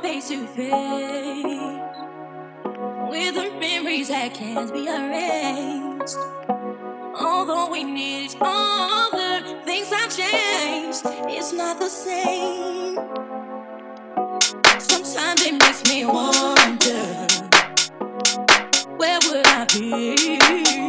face to face with the memories that can't be erased. Although we need other, things have changed. It's not the same. Sometimes it makes me wonder where would I be?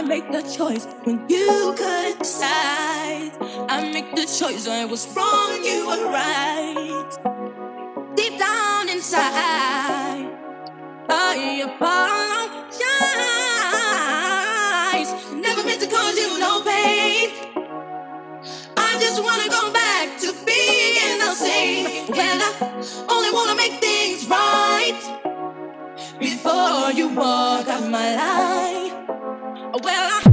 I make the choice when you could decide. I make the choice when I was wrong, you were right. Deep down inside, I apologize. Never meant to cause you no pain. I just wanna go back to being the same. When I only wanna make things right before you walk out my life. Well, I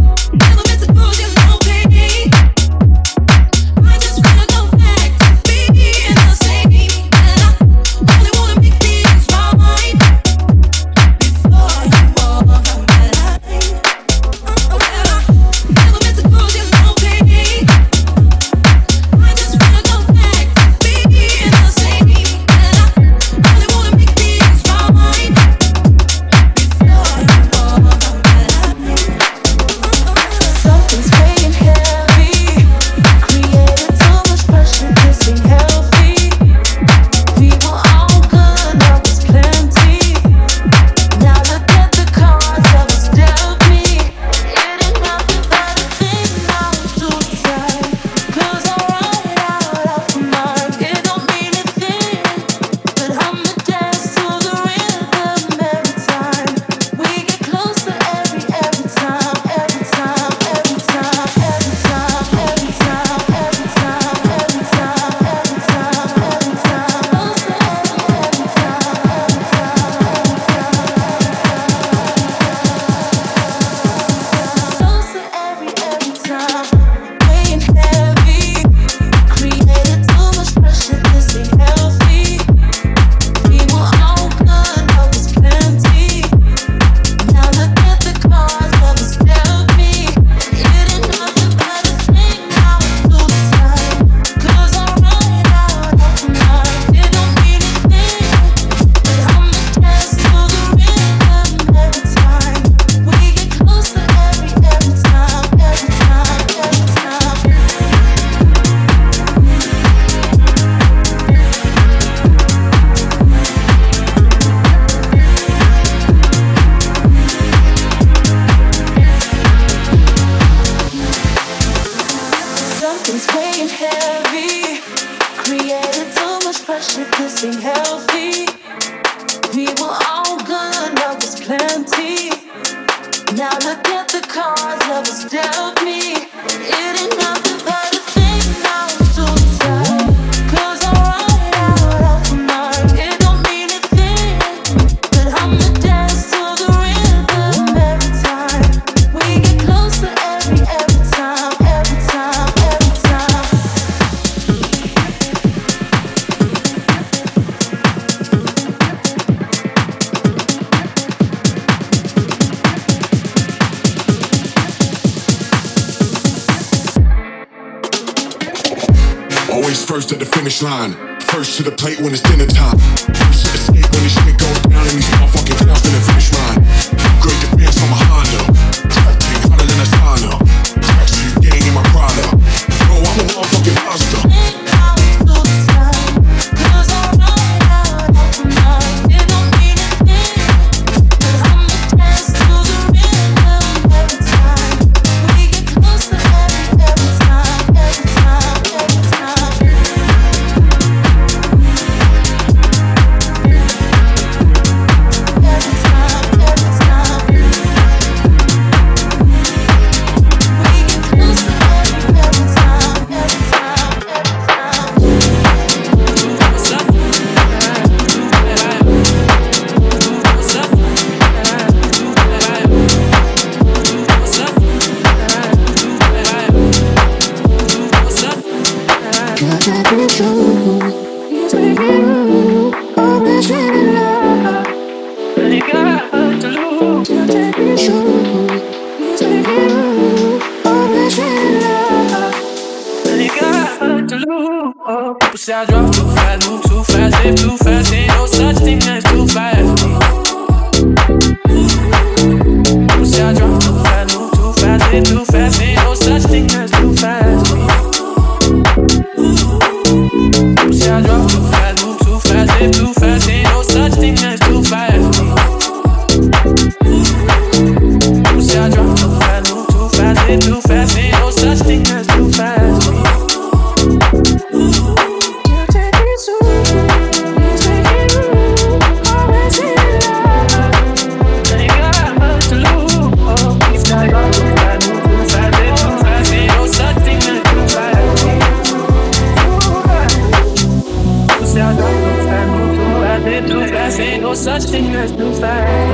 no such thing as blue Friday.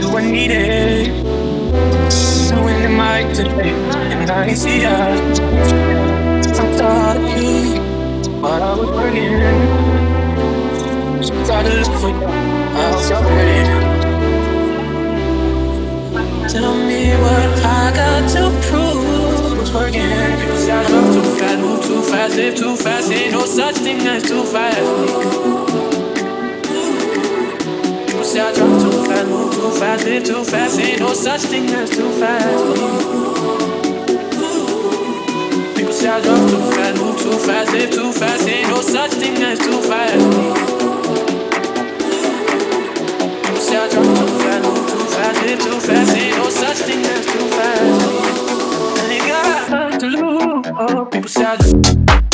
You ain't needed. You in the mic today, and I see ya. I thought tired of you, but I was working. So I tired of look for you. I was waiting. Tell me what I got to prove phone's working. People say I talk too fast, move too fast, live too fast. Ain't no such thing as too fast. People say I drop too fast, move too fast, live too fast. Ain't no such thing as too fast. People say I drop too fast, move too fast, live too fast. Ain't no such thing as too fast. People say I talk too fast, move too fast, live too fast. Ain't no such thing as too fast. oh, oh.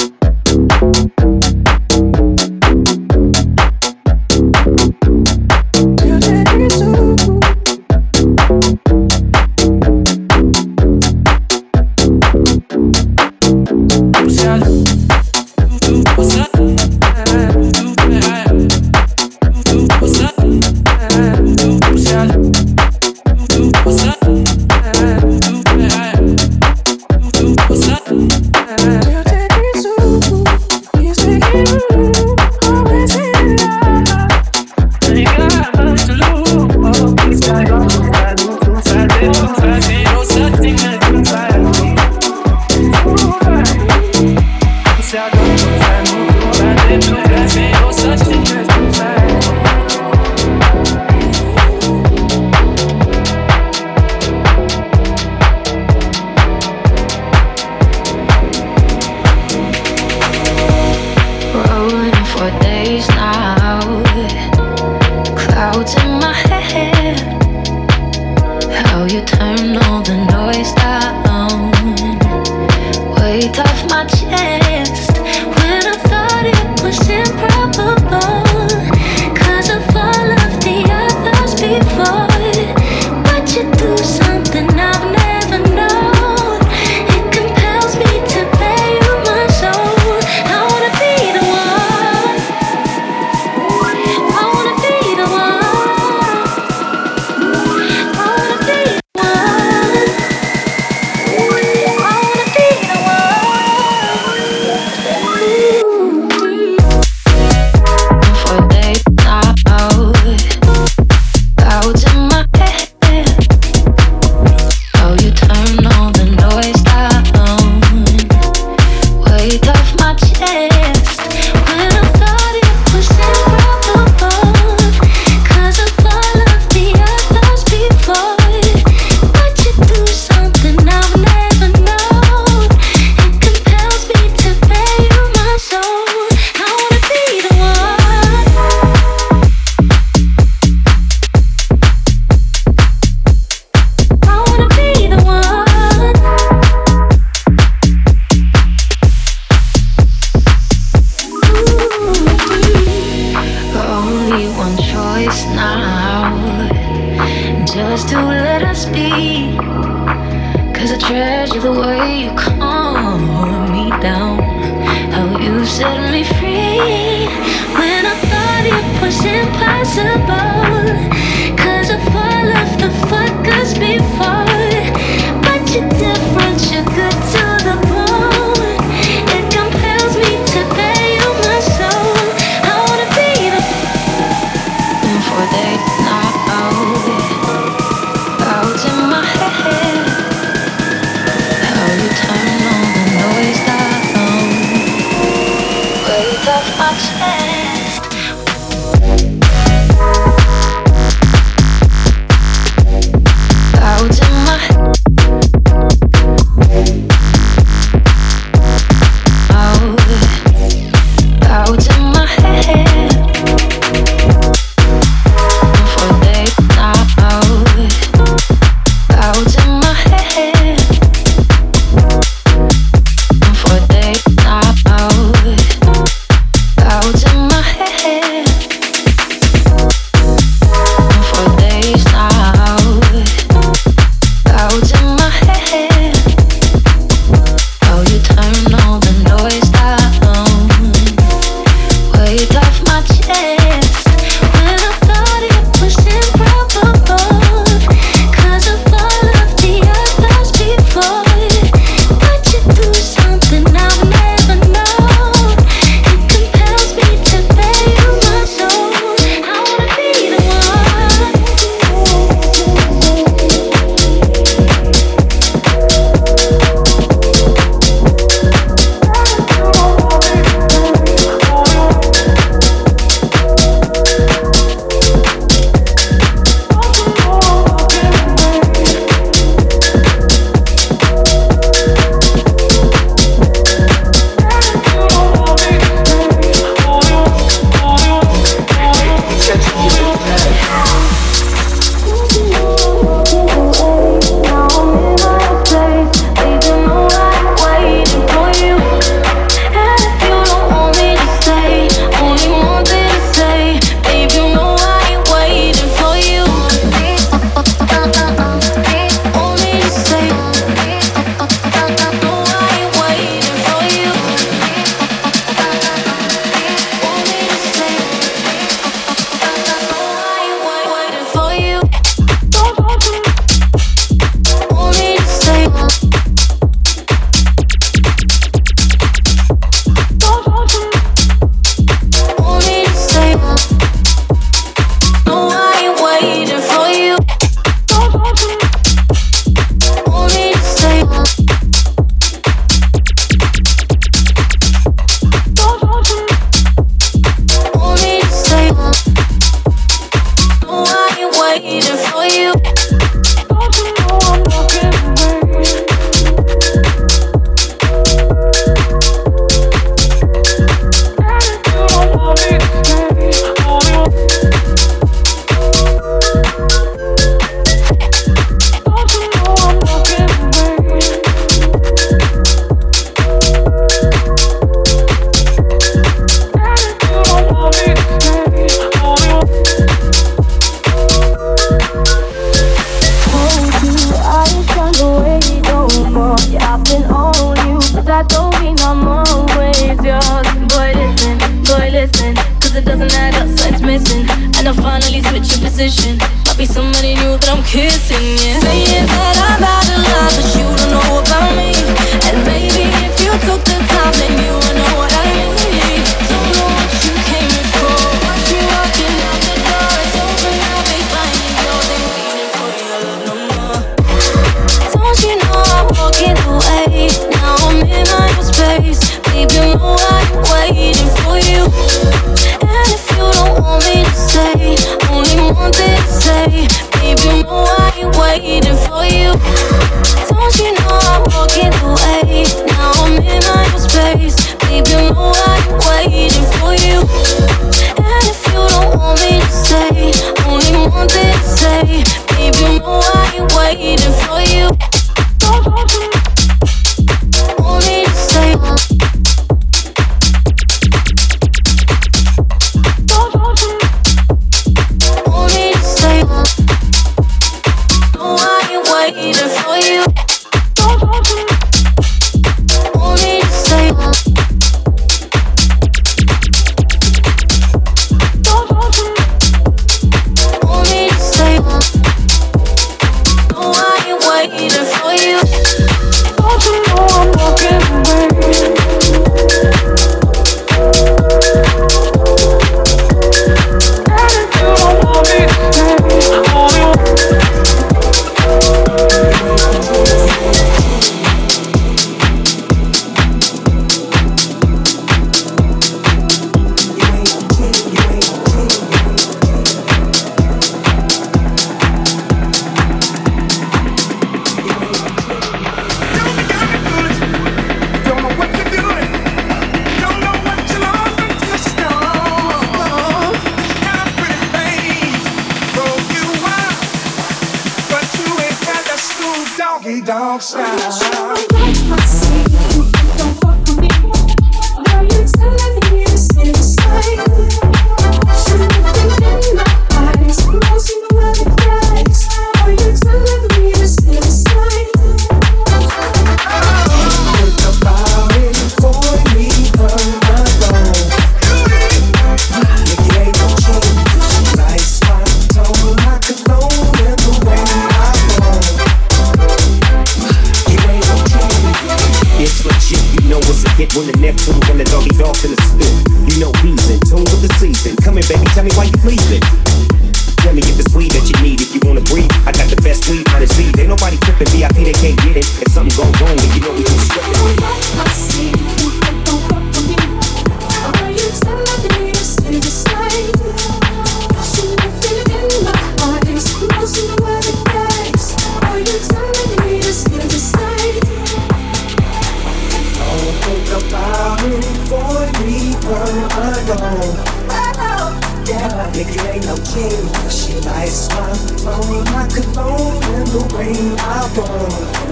king. She likes my phone, my cologne, and the way I roll.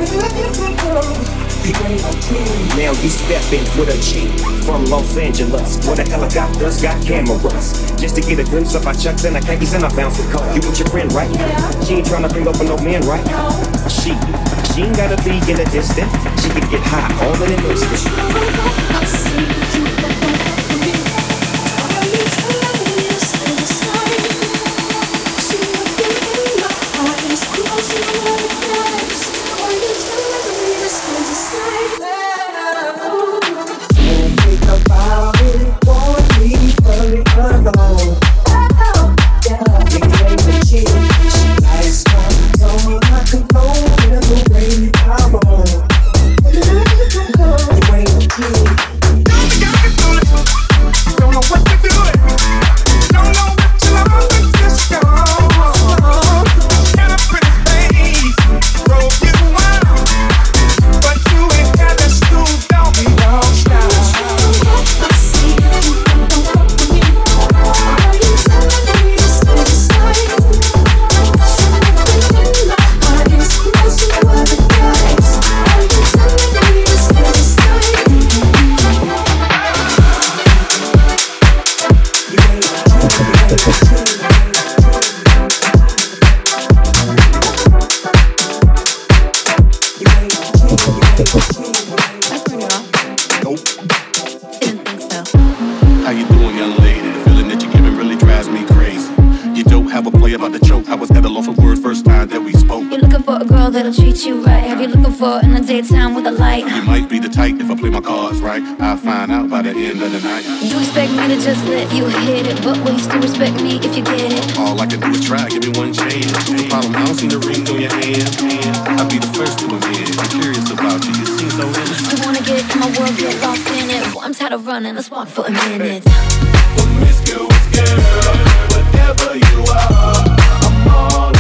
Now you stepping with a cheat from Los Angeles, where the helicopters got cameras. Just to get a glimpse of our chucks and our khakis and our bouncing car. You with your friend, right? Yeah. She ain't trying to bring up with no man, right? No. She, she ain't gotta be in the distance. She can get high all in an instant. that'll treat you right. Have you looking for in the daytime with a light? You might be the type if I play my cards right. I'll find out by the end of the night. You expect me to just let you hit it, but will you still respect me if you get it? All I can do is try, give me one chance. No problem, I don't see the ring on your hand. I'll be the first to admit. I'm curious about you, you seem so innocent. You wanna get in my world, get lost in it. Well, I'm tired of running, let's walk for a minute. Miss Girl, whatever you are, I'm all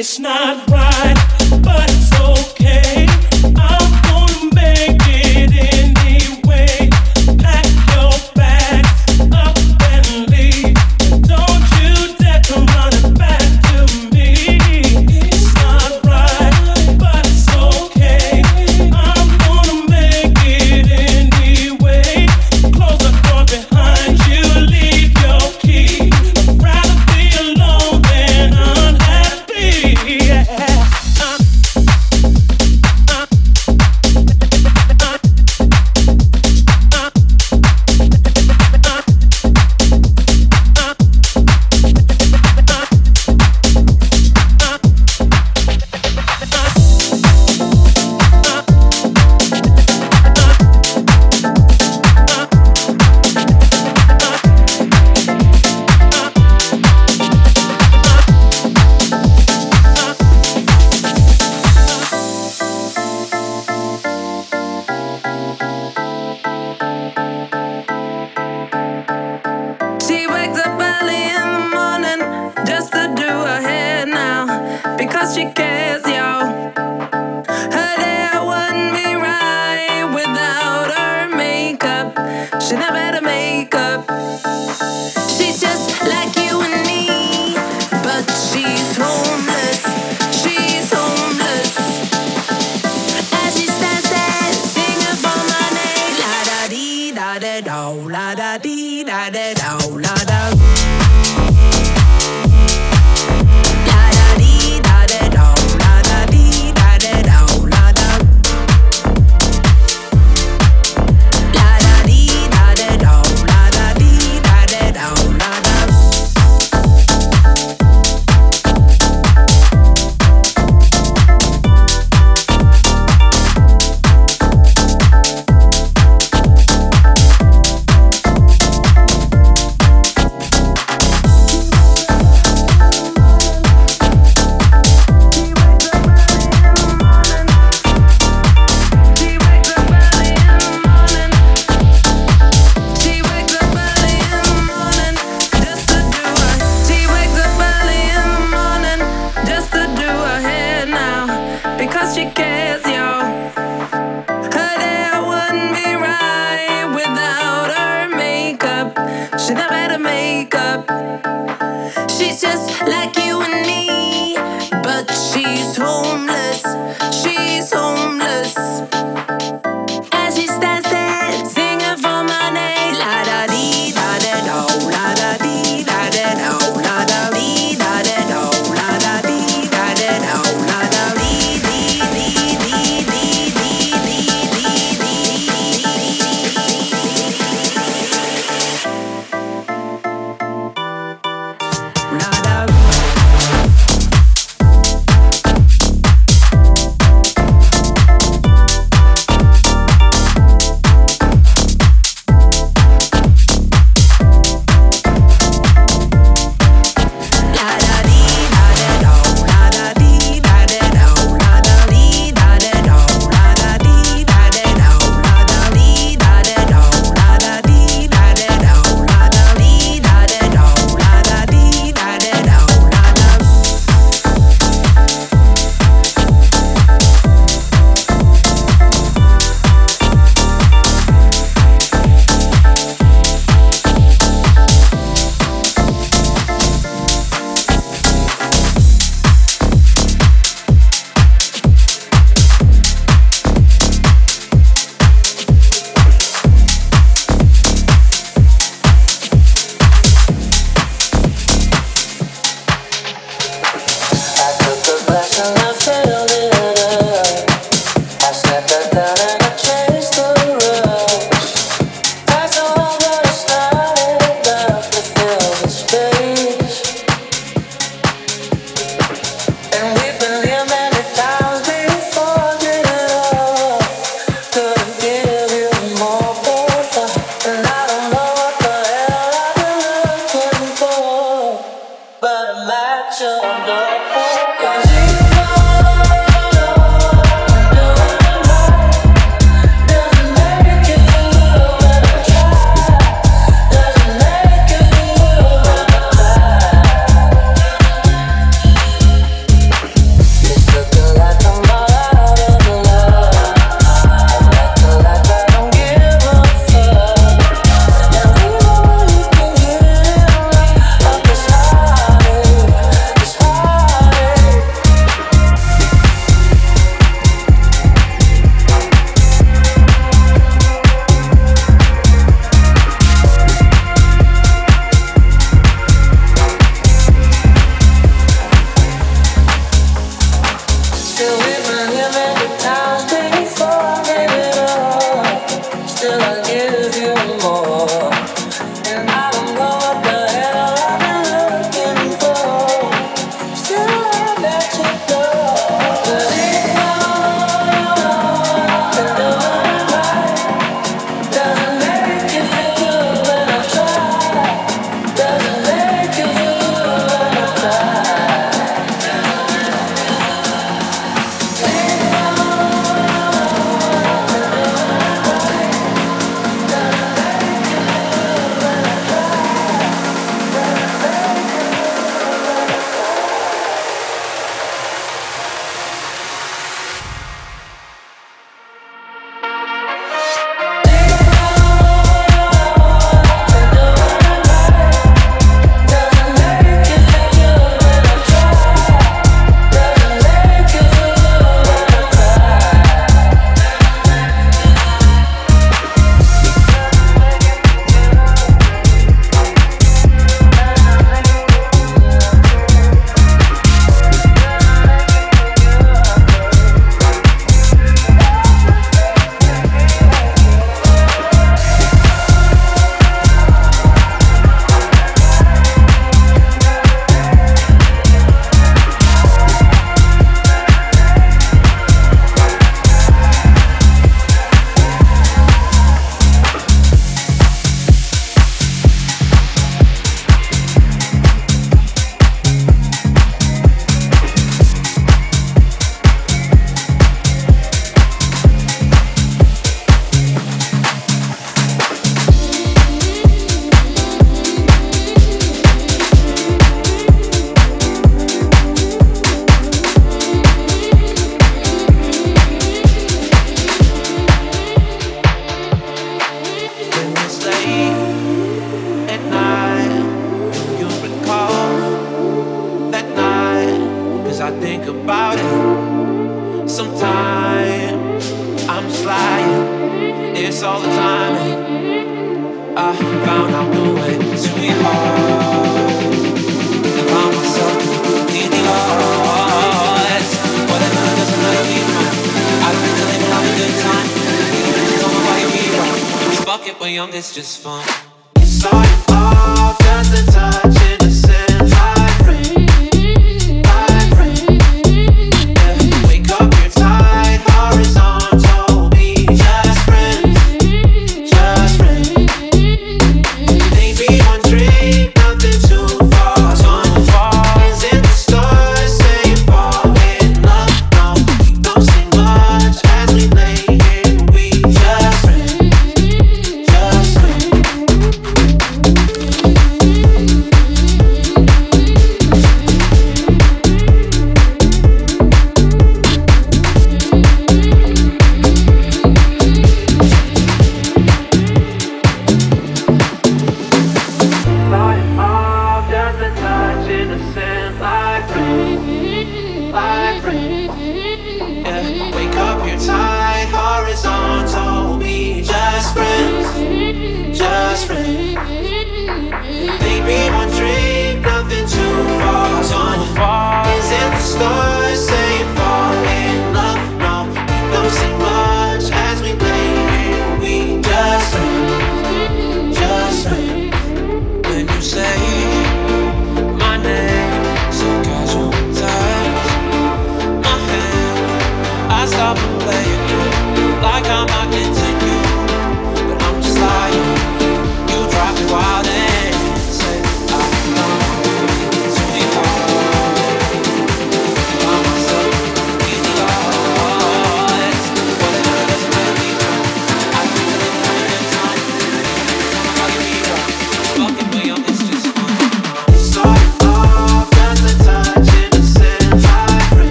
It's not right. da da da da da dee da da da da da.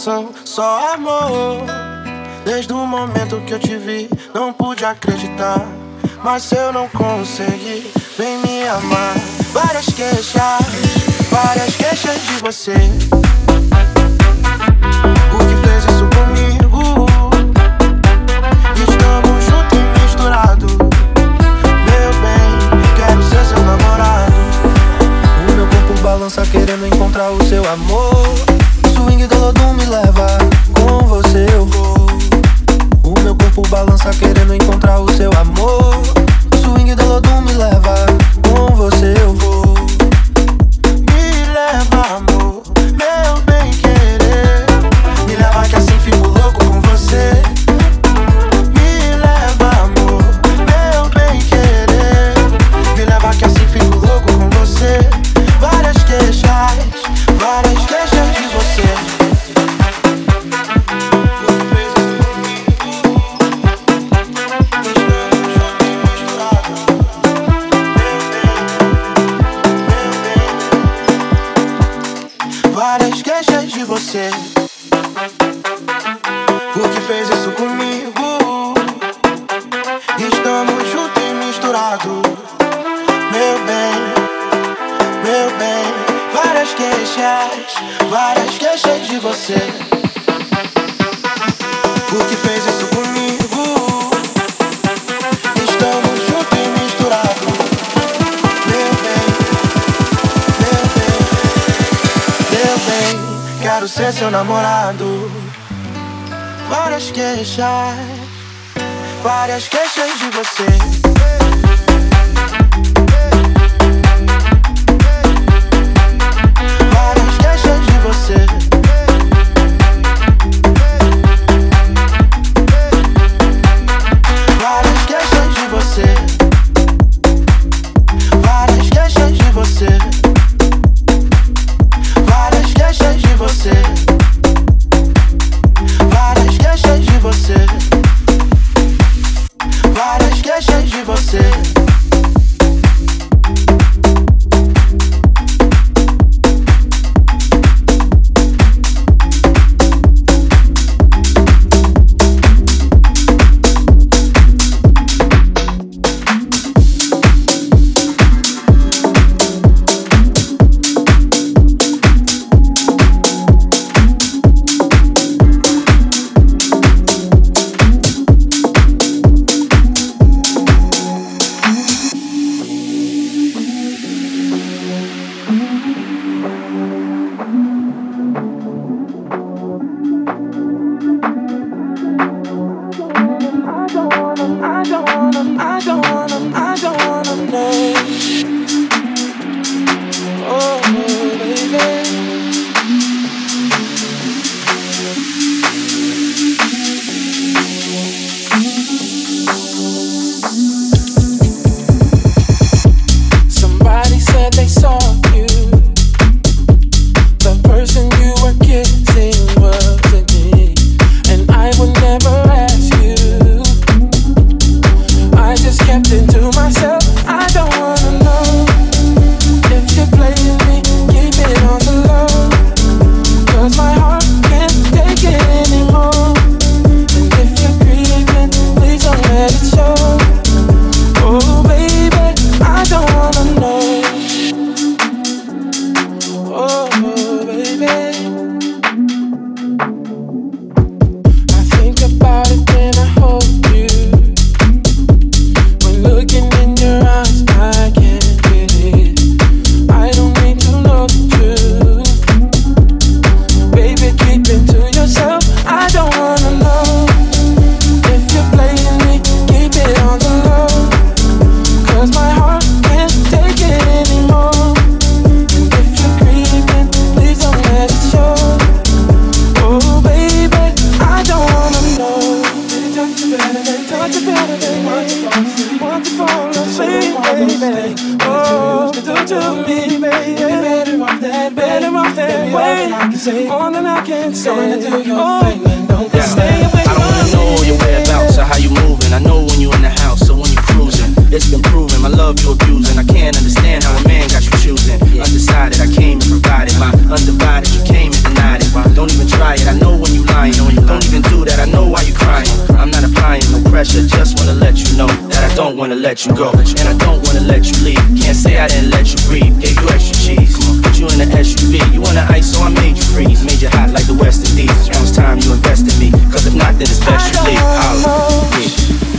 coração só amor. Desde o momento que eu te vi, não pude acreditar. Mas eu não consegui, vem me amar. Várias queixas, várias queixas de você. said ser seu namorado. Várias queixas, várias queixas de você. fall asleep, baby. Oh, do to me, baby. Better off that, better off that way. More than I can say. Going to do your oh, thing, don't yeah. stay. I don't wanna know your whereabouts or how you moving. I know when you in the house. It's been proven my love you abusing. I can't understand how a man got you choosing. Undecided, I came and provided my undivided. You came and denied it. Don't even try it. I know when you lying. Don't even do that. I know why you crying. I'm not applying no pressure. Just wanna let you know that I don't wanna let you go and I don't wanna let you leave. Can't say I didn't let you breathe. Gave you extra cheese. Put you in the SUV. You want the ice, so I made you freeze. Made you hot like the West Indies. Now it's time you invest in me. Cause if not, then it's best you leave. I'll leave.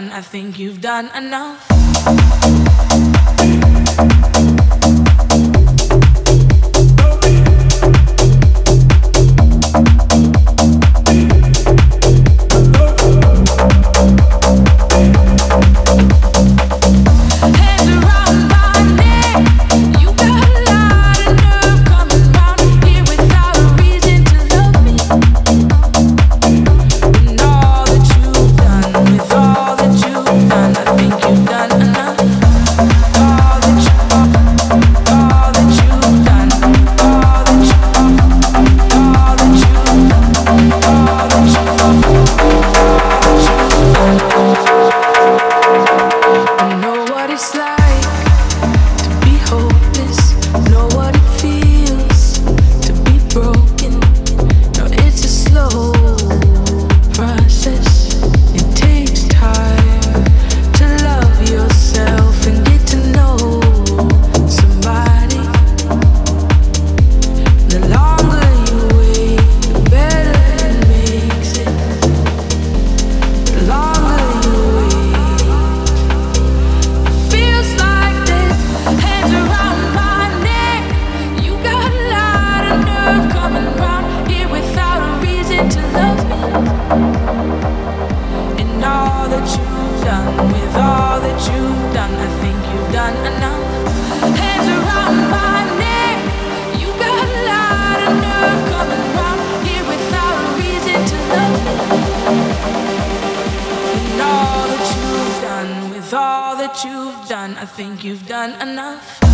done, I think you've done enough. Done, enough.